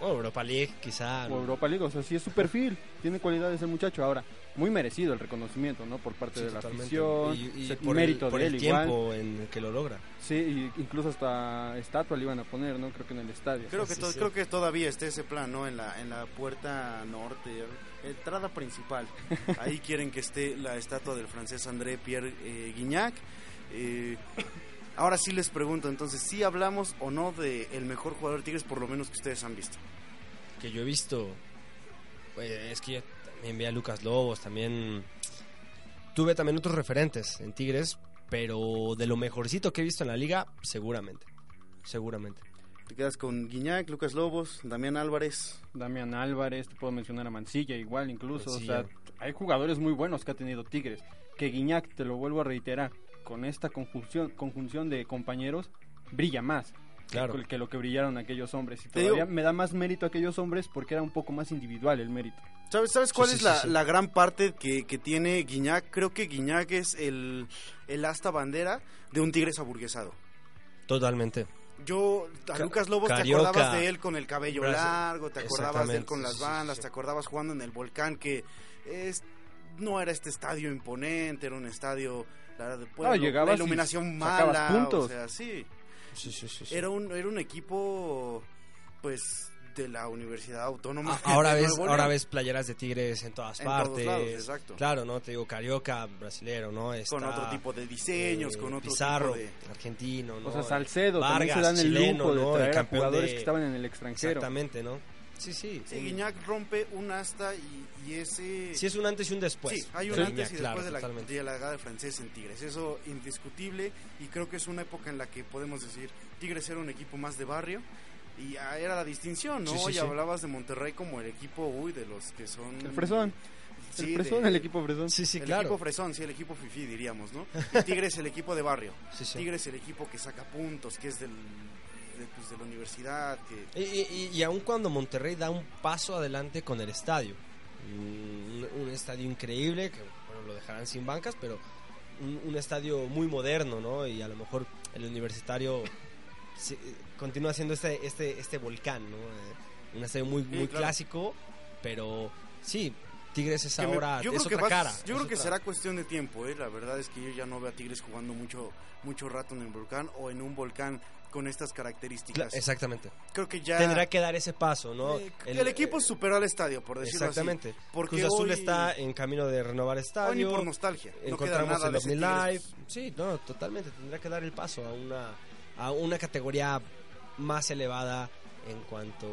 O Europa League, quizá. O Europa League, o sea, sí es su perfil, tiene cualidades el muchacho. Ahora, muy merecido el reconocimiento, ¿no? Por parte Sí, de la totalmente. afición, Y, y se- por mérito el, por de el él igual. tiempo en el que lo logra. Sí, y incluso hasta estatua le iban a poner, ¿no? Creo que en el estadio. Creo que, Sí, to- sí. creo que todavía está ese plan, ¿no? En la, en la puerta norte, entrada principal. Ahí quieren que esté la estatua del francés André Pierre eh, Guignac. Eh, ahora sí les pregunto, entonces, ¿sí hablamos o no de el mejor jugador de Tigres, por lo menos que ustedes han visto? Que yo he visto. pues, es que yo también vi a Lucas Lobos, también. Tuve también otros referentes en Tigres, pero de lo mejorcito que he visto en la liga, seguramente. Seguramente. Te quedas con Guignac, Lucas Lobos, Damián Álvarez. Damián Álvarez, te puedo mencionar a Mancilla igual incluso. Mancilla. O sea, hay jugadores muy buenos que ha tenido Tigres. Que Guiñac, te lo vuelvo a reiterar, con esta conjunción, conjunción de compañeros, brilla más. Claro. Que, que lo que brillaron aquellos hombres. Y Te todavía digo- me da más mérito a aquellos hombres porque era un poco más individual el mérito. ¿Sabes, ¿sabes cuál Sí, es sí, la, sí, la gran parte que, que tiene Guiñac? Creo que Guiñac es el, el asta bandera de un Tigres aburguesado. Totalmente. Yo, a Ca- Lucas Lobos, te Carioca. acordabas de él con el cabello largo, te acordabas de él con las bandas, sí. te acordabas jugando en el volcán, que es, no era este estadio imponente, era un estadio la verdad, de pueblo, llegabas la iluminación sacabas mala, puntos. o sea, sí, Sí, sí, sí, sí. era un, era un equipo, pues, de la Universidad Autónoma. Ah, ahora ves, ahora ves playeras de Tigres en todas En todos partes. lados, exacto. Claro, ¿no? Te digo, Carioca, brasilero, ¿no? con Está, otro tipo de diseños, eh, con otro Pizarro, tipo de... argentino, ¿no? O sea, Salcedo también se Vargas, dan el chileno, lujo de ¿no? El traer a campeón jugadores de- que estaban en el extranjero. Exactamente, ¿no? Sí, sí. Sí, un- Guiñac rompe un asta y, y ese... sí es un antes y un después. Sí, hay un antes y claro, después de, la, totalmente. de la llegada del francés en Tigres. Eso indiscutible y creo que es una época en la que podemos decir Tigres era un equipo más de barrio y ah, era la distinción, ¿no? Sí, sí, y sí. hablabas de Monterrey como el equipo, uy, de los que son... El Fresón. Sí, el Fresón, de- el equipo Fresón. Sí, sí, el claro. equipo fresón, sí, el equipo fifí, diríamos, ¿no? Y Tigres el equipo de barrio. Sí, sí. Tigres el equipo que saca puntos, que es del, de, pues, de la universidad, que... Y, y, y aun cuando Monterrey da un paso adelante con el estadio, un, un estadio increíble, que bueno, lo dejarán sin bancas, pero un, un estadio muy moderno, ¿no? Y a lo mejor el universitario sí, continúa siendo este, este, este volcán, ¿no? Eh, un estadio muy, Sí, muy claro. clásico, pero sí, Tigres es que me- ahora, yo es creo que otra cara. Yo creo que será cuestión de tiempo, ¿eh? La verdad es que yo ya no veo a Tigres jugando mucho, mucho rato en el volcán o en un volcán con estas características. Exactamente. Creo que ya... Tendrá que dar ese paso, ¿no? Eh, el, equipo superó al estadio, por decirlo Exactamente. así. Porque Cruz Azul hoy- está en camino de renovar hoy ni estadio. por nostalgia. No queda encontramos nada el Live. Sí, no, totalmente. Tendrá que dar el paso a una, a una categoría más elevada en cuanto,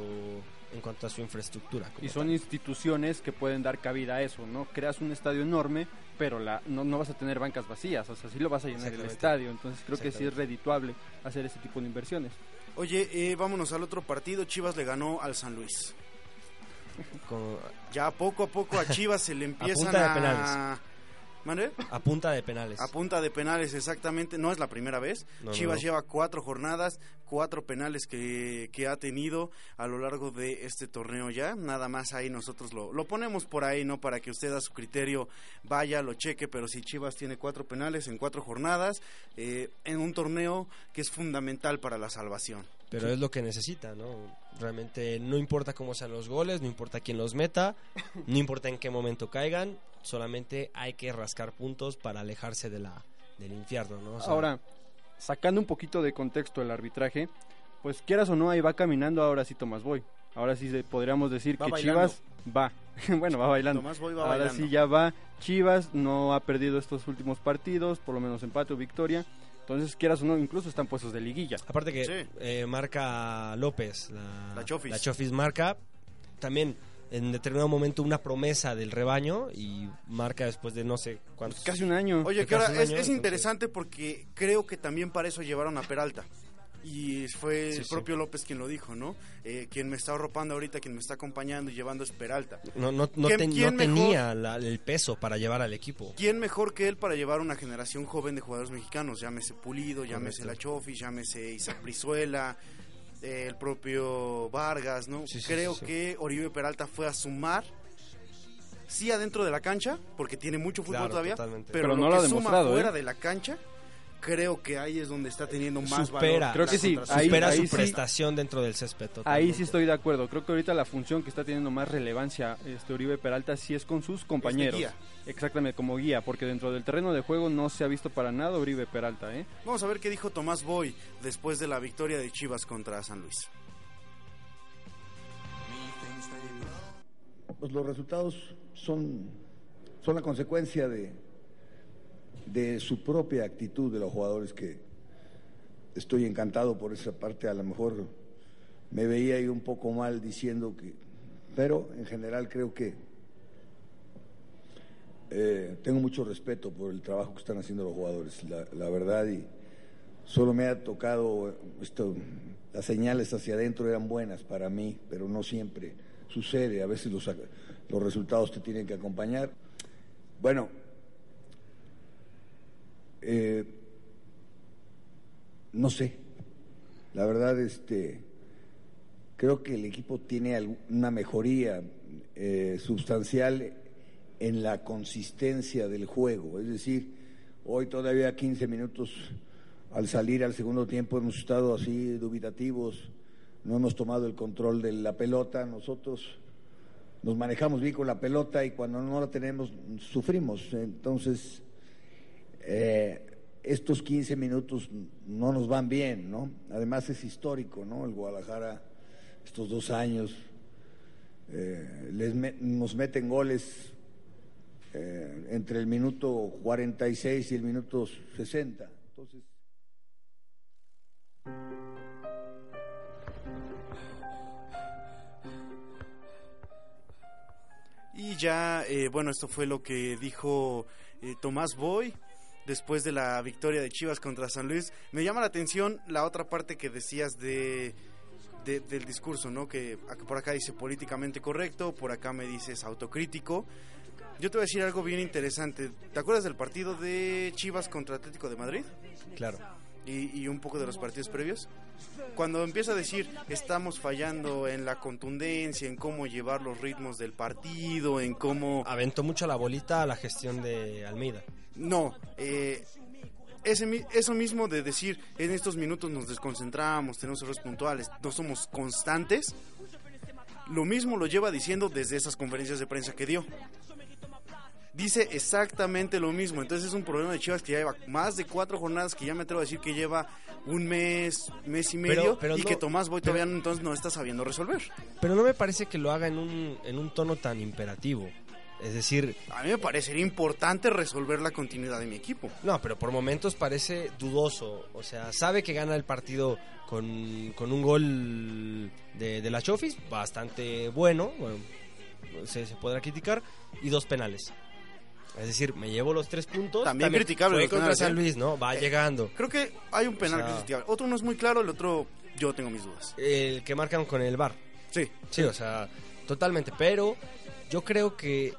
en cuanto a su infraestructura. Y son tal. instituciones que pueden dar cabida a eso, ¿no? Creas un estadio enorme, pero la, no, no vas a tener bancas vacías, o sea, sí lo vas a llenar el estadio, entonces creo que sí es redituable hacer ese tipo de inversiones. Oye, eh, vámonos al otro partido. Chivas le ganó al San Luis. Con- Ya poco a poco a Chivas se le empiezan punta de a... ¿Mande? a punta de penales. A punta de penales, exactamente. No es la primera vez. No, Chivas no. lleva cuatro jornadas, cuatro penales que, que ha tenido a lo largo de este torneo ya. Nada más ahí nosotros lo, lo ponemos por ahí, ¿no? Para que usted a su criterio vaya, lo cheque. Pero si Chivas tiene cuatro penales en cuatro jornadas, eh, en un torneo que es fundamental para la salvación. Pero es lo que necesita, ¿no? Realmente no importa cómo sean los goles, no importa quién los meta, no importa en qué momento caigan, solamente hay que rascar puntos para alejarse de la, del infierno, ¿no? O sea, Ahora, sacando un poquito de contexto el arbitraje, pues quieras o no, ahí va caminando ahora sí Tomás Boy. Ahora sí se- podríamos decir Va que bailando. Chivas va. bueno, va bailando. Tomás Boy va Ahora bailando. sí ya va. Chivas no ha perdido estos últimos partidos, por lo menos empate o victoria. Entonces, quieras o no, incluso están puestos de liguilla. Aparte que Sí. eh, marca López, la, La Chofis. la Chofis marca también en determinado momento una promesa del rebaño y marca después de no sé cuántos. Casi un año. Oye, que ahora es, año, es entonces- interesante porque creo que también para eso llevaron a Peralta. Y fue Sí, el sí. propio López quien lo dijo, ¿no? Eh, quien me está arropando ahorita, quien me está acompañando y llevando es Peralta. No, no, no, ¿Quién- ten- quién no tenía la- el peso para llevar al equipo. ¿Quién mejor que él para llevar una generación joven de jugadores mexicanos? Llámese Pulido, llámese La. Chofi, llámese Isaac Brizuela, eh, el propio Vargas, ¿no? Sí, sí, Creo sí, sí. que Oribe Peralta fue a sumar, sí adentro de la cancha, porque tiene mucho fútbol Claro, todavía, totalmente. pero, Pero lo no lo ha que suma demostrado, fuera ¿eh? de la cancha, creo que ahí es donde está teniendo más Supera. valor. Creo que sí, ahí- Supera su sí. prestación dentro del césped. Ahí sí estoy de acuerdo. Creo que ahorita la función que está teniendo más relevancia este Uribe Peralta sí es con sus compañeros. guía. Exactamente, como guía, porque dentro del terreno de juego no se ha visto para nada Uribe Peralta, ¿eh? Vamos a ver qué dijo Tomás Boy después de la victoria de Chivas contra San Luis. Pues los resultados son, son la consecuencia de, de su propia actitud de los jugadores que estoy encantado por esa parte. A lo mejor me veía ahí un poco mal diciendo que, pero en general creo que eh, tengo mucho respeto por el trabajo que están haciendo los jugadores, la, la verdad, y solo me ha tocado esto, las señales hacia adentro eran buenas para mí, pero no siempre sucede, a veces los, los resultados te tienen que acompañar. Bueno, eh, no sé, la verdad, este, creo que el equipo tiene una mejoría eh, sustancial en la consistencia del juego, es decir, hoy todavía 15 minutos al salir al segundo tiempo hemos estado así dubitativos, no hemos tomado el control de la pelota, nosotros nos manejamos bien con la pelota y cuando no la tenemos sufrimos, entonces eh, estos 15 minutos no nos van bien, ¿no? Además es histórico, ¿no? El Guadalajara, estos dos años, eh, les nos meten goles eh, entre el minuto 46 y el minuto 60. Entonces, Y ya, eh, bueno, esto fue lo que dijo eh, Tomás Boy después de la victoria de Chivas contra San Luis. Me llama la atención la otra parte que decías de, de- del discurso, ¿no? Que por acá dice políticamente correcto, por acá me dices autocrítico. Yo te voy a decir algo bien interesante. ¿Te acuerdas del partido de Chivas contra Atlético de Madrid? Claro. Y, y un poco de los partidos previos. Cuando empieza a decir estamos fallando en la contundencia, en cómo llevar los ritmos del partido, en cómo... Aventó mucho la bolita a la gestión de Almeida. No, eh, ese, eso mismo de decir en estos minutos nos desconcentramos, tenemos errores puntuales, no somos constantes, lo mismo lo lleva diciendo desde esas conferencias de prensa que dio. Dice exactamente lo mismo, entonces es un problema de Chivas que ya lleva más de cuatro jornadas, que ya me atrevo a decir que lleva un mes, mes y medio, pero y no- que Tomás Boy todavía entonces no está sabiendo resolver. Pero no me parece que lo haga en un, en un tono tan imperativo. Es decir, A mí me parecería importante resolver la continuidad de mi equipo. no, pero por momentos parece dudoso. O sea, sabe que gana el partido con, con un gol de, de la Chofis, bastante bueno, bueno se, se podrá criticar, y dos penales. Es decir, me llevo los tres puntos. También criticable Fue contra San ¿eh? Luis, ¿no? Va Eh, llegando. Creo que hay un penal O sea- que es criticable. Otro no es muy claro, el otro yo tengo mis dudas. El que marcan con el bar. Sí, Sí, o sea, totalmente. Pero yo creo que,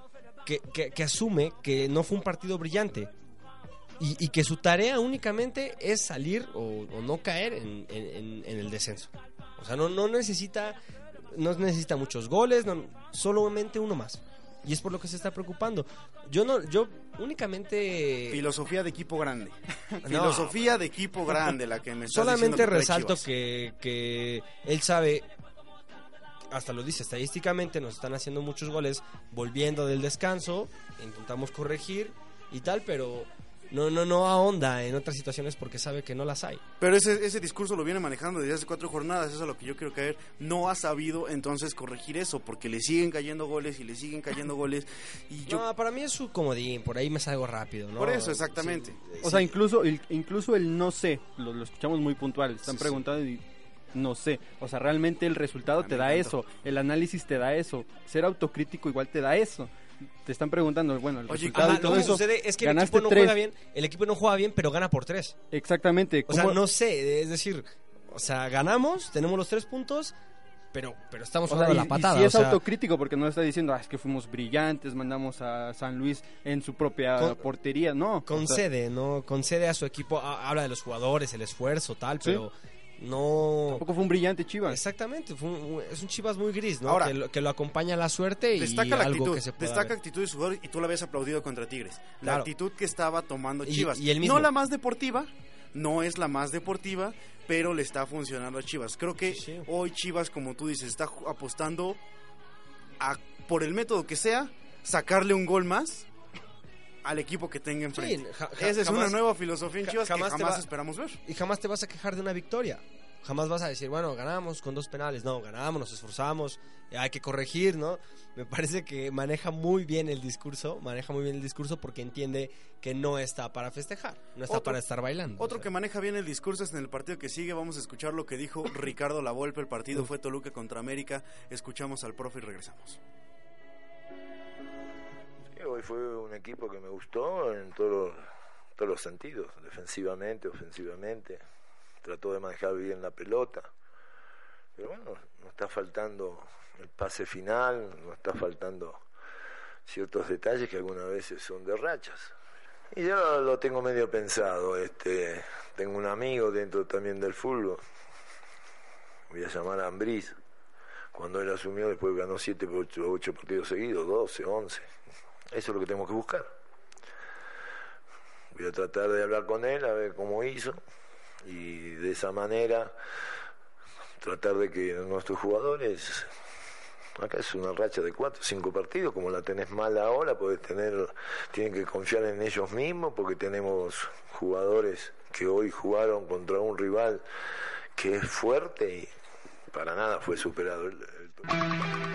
que, que- que asume que no fue un partido brillante. Y, y que su tarea únicamente es salir o, o no caer en, en- en- en el descenso. O sea, no, no necesita no necesita muchos goles, no, solamente uno más. Y es por lo que se está preocupando. Yo no, yo únicamente filosofía de equipo grande. Filosofía de equipo grande la que me estás Solamente resalto que, que él sabe, hasta lo dice estadísticamente, nos están haciendo muchos goles volviendo del descanso, intentamos corregir y tal, pero no, no, no ahonda en otras situaciones porque sabe que no las hay. Pero ese, ese discurso lo viene manejando desde hace cuatro jornadas, eso es a lo que yo quiero caer. No ha sabido entonces corregir eso, porque le siguen cayendo goles y le siguen cayendo goles. Y yo, No, para mí es su comodín, por ahí me salgo rápido, ¿no? por eso, exactamente. Sí, O sea, incluso el, incluso el no sé, lo, lo escuchamos muy puntual. Están Sí, sí. preguntando y no sé. O sea, realmente el resultado te da encantó. eso. El análisis te da eso. Ser autocrítico igual te da eso. Te están preguntando, bueno, el Oye, resultado Ajá, y todo lo que eso. sucede es que el equipo no tres. juega bien, el equipo no juega bien, pero gana por tres. Exactamente. O sea, ¿cómo- no sé, es decir, o sea, ganamos, tenemos los tres puntos, pero, pero estamos O sea, jugando y, la y patada. sí es o sea, autocrítico porque no está diciendo, ah, es que fuimos brillantes, mandamos a San Luis en su propia Con- portería. No. o sea, concede, ¿no? Concede a su equipo, ha- habla de los jugadores, el esfuerzo, tal, Sí. pero no... tampoco fue un brillante Chivas. Exactamente, fue un- es un Chivas muy gris, ¿no? Ahora, que, lo, que lo acompaña la suerte y Destaca la algo actitud, que se pueda destaca ver. actitud de su jugador y tú la habías aplaudido contra Tigres. La Claro. actitud que estaba tomando Chivas. y él mismo. No la más deportiva, no es la más deportiva, pero le está funcionando a Chivas. Creo que Sí, sí. hoy Chivas, como tú dices, está apostando a, por el método que sea, sacarle un gol más al equipo que tenga enfrente. ja- ja- Esa es jamás- una nueva filosofía en Chivas jamás que jamás va- esperamos ver. y jamás te vas a quejar de una victoria. Jamás vas a decir, bueno, ganamos con dos penales. No, ganamos, nos esforzamos, eh, hay que corregir, ¿no? Me parece que maneja muy bien el discurso, maneja muy bien el discurso porque entiende que no está para festejar, no está Otro- para estar bailando. Otro o sea. que maneja bien el discurso es en el partido que sigue. Vamos a escuchar lo que dijo Ricardo Lavolpe. El partido fue Toluca contra América. Escuchamos al profe y regresamos. Hoy fue un equipo que me gustó en todos los, los sentidos, defensivamente, ofensivamente. Trató de manejar bien la pelota. Pero bueno, nos está faltando el pase final, nos está faltando ciertos detalles que algunas veces son de rachas. Y yo lo, tengo medio pensado. Este, tengo un amigo dentro también del fútbol. Voy a llamar a Ambriz. Cuando él asumió, después ganó 7 8, ocho partidos seguidos, 12, 11. Eso es lo que tenemos que buscar. Voy a tratar de hablar con él, a ver cómo hizo. Y de esa manera tratar de que nuestros jugadores acá es una racha de cuatro cinco partidos como la tenés mal ahora podés tener tienen que confiar en ellos mismos porque tenemos jugadores que hoy jugaron contra un rival que es fuerte y para nada fue superado el, el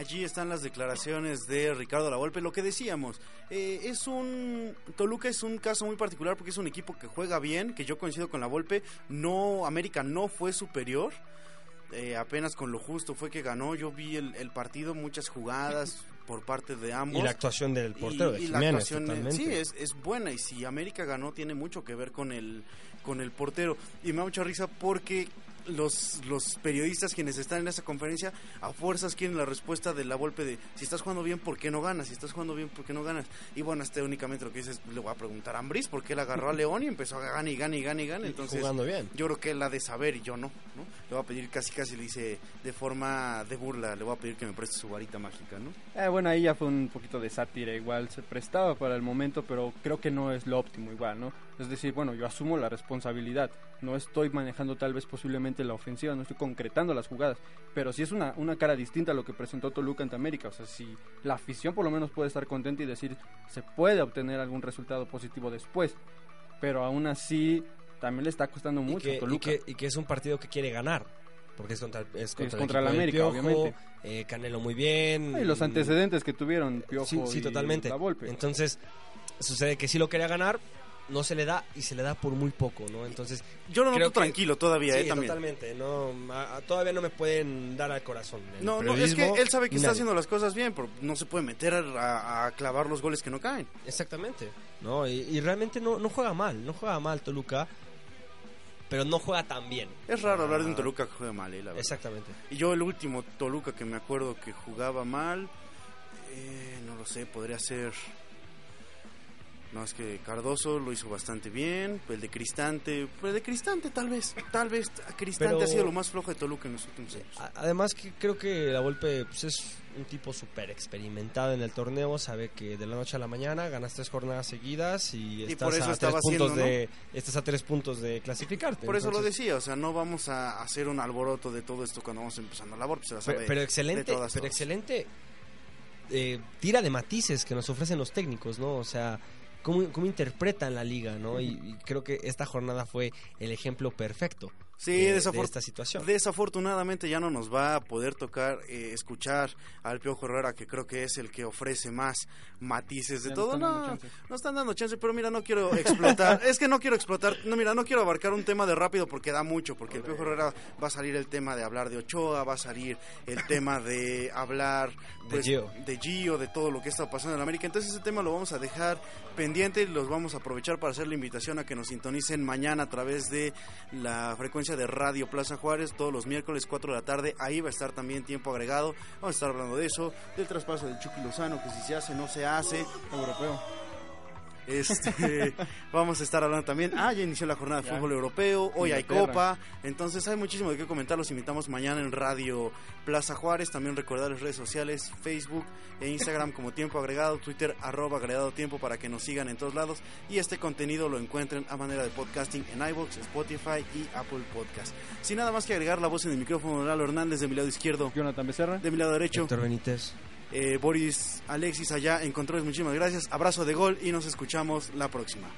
Allí están las declaraciones de Ricardo Lavolpe. Lo que decíamos, eh, es un. Toluca es un caso muy particular porque es un equipo que juega bien, que yo coincido con Lavolpe. No, América no fue superior. eh, apenas con lo justo fue que ganó. Yo vi el, el partido, muchas jugadas por parte de ambos. Y la actuación del portero, de y la Jiménez, actuación, eh, totalmente. Sí, es, es buena. Y si América ganó, tiene mucho que ver con el, con el portero. Y me da mucha risa porque los, los periodistas quienes están en esa conferencia a fuerzas quieren la respuesta de la golpe de si estás jugando bien, ¿por qué no ganas? Si estás jugando bien, ¿por qué no ganas? Y bueno, este únicamente lo que dices, le voy a preguntar a Ambris porque él agarró a León y empezó a ganar y ganar y ganar y ganar. Entonces, jugando bien. yo creo que él ha de saber y yo no, ¿no? Le voy a pedir casi casi le dice de forma de burla, le voy a pedir que me preste su varita mágica, ¿no? Eh, bueno, ahí ya fue un poquito de sátira, igual se prestaba para el momento, pero creo que no es lo óptimo igual, ¿no? Es decir, bueno, yo asumo la responsabilidad, no estoy manejando tal vez posiblemente la ofensiva, no estoy concretando las jugadas, pero sí es una, una cara distinta a lo que presentó Toluca ante América, o sea, si la afición por lo menos puede estar contenta y decir, se puede obtener algún resultado positivo después, pero aún así también le está costando Y mucho que, a y, Toluca. que, y que es un partido que quiere ganar. Porque es contra, es contra, el América, Piojo, obviamente. eh, Canelo muy bien. Y los antecedentes que tuvieron Piojo Sí, sí, y totalmente. La Volpe. Entonces, sucede que sí lo quería ganar, no se le da y se le da por muy poco, ¿no? Entonces, Yo lo creo noto tranquilo todavía, sí, ¿eh? También. totalmente. No, a- a- todavía no me pueden dar al corazón. No, no, es que él sabe que está haciendo las cosas bien, pero no se puede meter a, a clavar los goles que no caen. Exactamente. No, y, y realmente no, no juega mal, no juega mal Toluca, pero no juega tan bien. Es raro hablar de un Ah, Toluca que juega mal, eh, la verdad. Exactamente. Y yo el último Toluca que me acuerdo que jugaba mal, eh, no lo sé, podría ser... No, es que Cardoso lo hizo bastante bien, el de Cristante, el de Cristante tal vez, tal vez Cristante Pero- ha sido lo más flojo de Toluca en los últimos años. Además que creo que la Volpe pues, es un tipo súper experimentado en el torneo, sabe que de la noche a la mañana ganas tres jornadas seguidas y, Y estás, por eso a tres puntos haciendo, de, estás a tres puntos de clasificarte. Por eso lo decía, o sea, no vamos a hacer un alboroto de todo esto cuando vamos empezando la labor, se la sabe Pero, pero de excelente, todas, pero todas. excelente eh, tira de matices que nos ofrecen los técnicos, ¿no? O sea, cómo, cómo interpretan la liga, ¿no? Y, y creo que esta jornada fue el ejemplo perfecto. Sí, de, desafor- de esta situación. Desafortunadamente ya no nos va a poder tocar eh, escuchar al Piojo Herrera, que creo que es el que ofrece más matices de Ya todo. No, chance. no están dando chance, pero mira, no quiero explotar. es que no quiero explotar. No, mira, no quiero abarcar un tema de rápido porque da mucho. Porque el Piojo Herrera va a salir el tema de hablar de Ochoa, va a salir el tema de hablar pues, Gio. de Gio, de todo lo que está pasando en América. Entonces ese tema lo vamos a dejar pendiente, los vamos a aprovechar para hacer la invitación a que nos sintonicen mañana a través de la frecuencia de Radio Plaza Juárez, todos los miércoles 4 de la tarde. Ahí va a estar también tiempo agregado. Vamos a estar hablando de eso, del traspaso del Chucky Lozano, que si se hace, no se hace. Europeo. Este, vamos a estar hablando también. Ah, ya inició la jornada de Ya. fútbol europeo. Hoy hay. Copa. Entonces hay muchísimo de qué comentar. Los invitamos mañana en Radio Plaza Juárez. También recordar las redes sociales: Facebook e Instagram como Tiempo Agregado, Twitter arroba agregado tiempo para que nos sigan en todos lados. Y este contenido lo encuentren a manera de podcasting en iBox, Spotify y Apple Podcast. Sin nada más que agregar, la voz en el micrófono de Lalo Hernández de mi lado izquierdo, Jonathan Becerra. de mi lado derecho. Héctor Benítez. Eh, Boris Alexis allá en controles, muchísimas gracias. Abrazo de gol y nos escuchamos la próxima.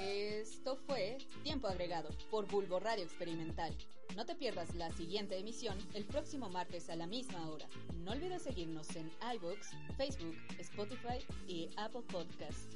Esto fue Tiempo Agregado por Bulbo Radio Experimental. No te pierdas la siguiente emisión el próximo martes a la misma hora. No olvides seguirnos en iBooks, Facebook, Spotify y Apple Podcast.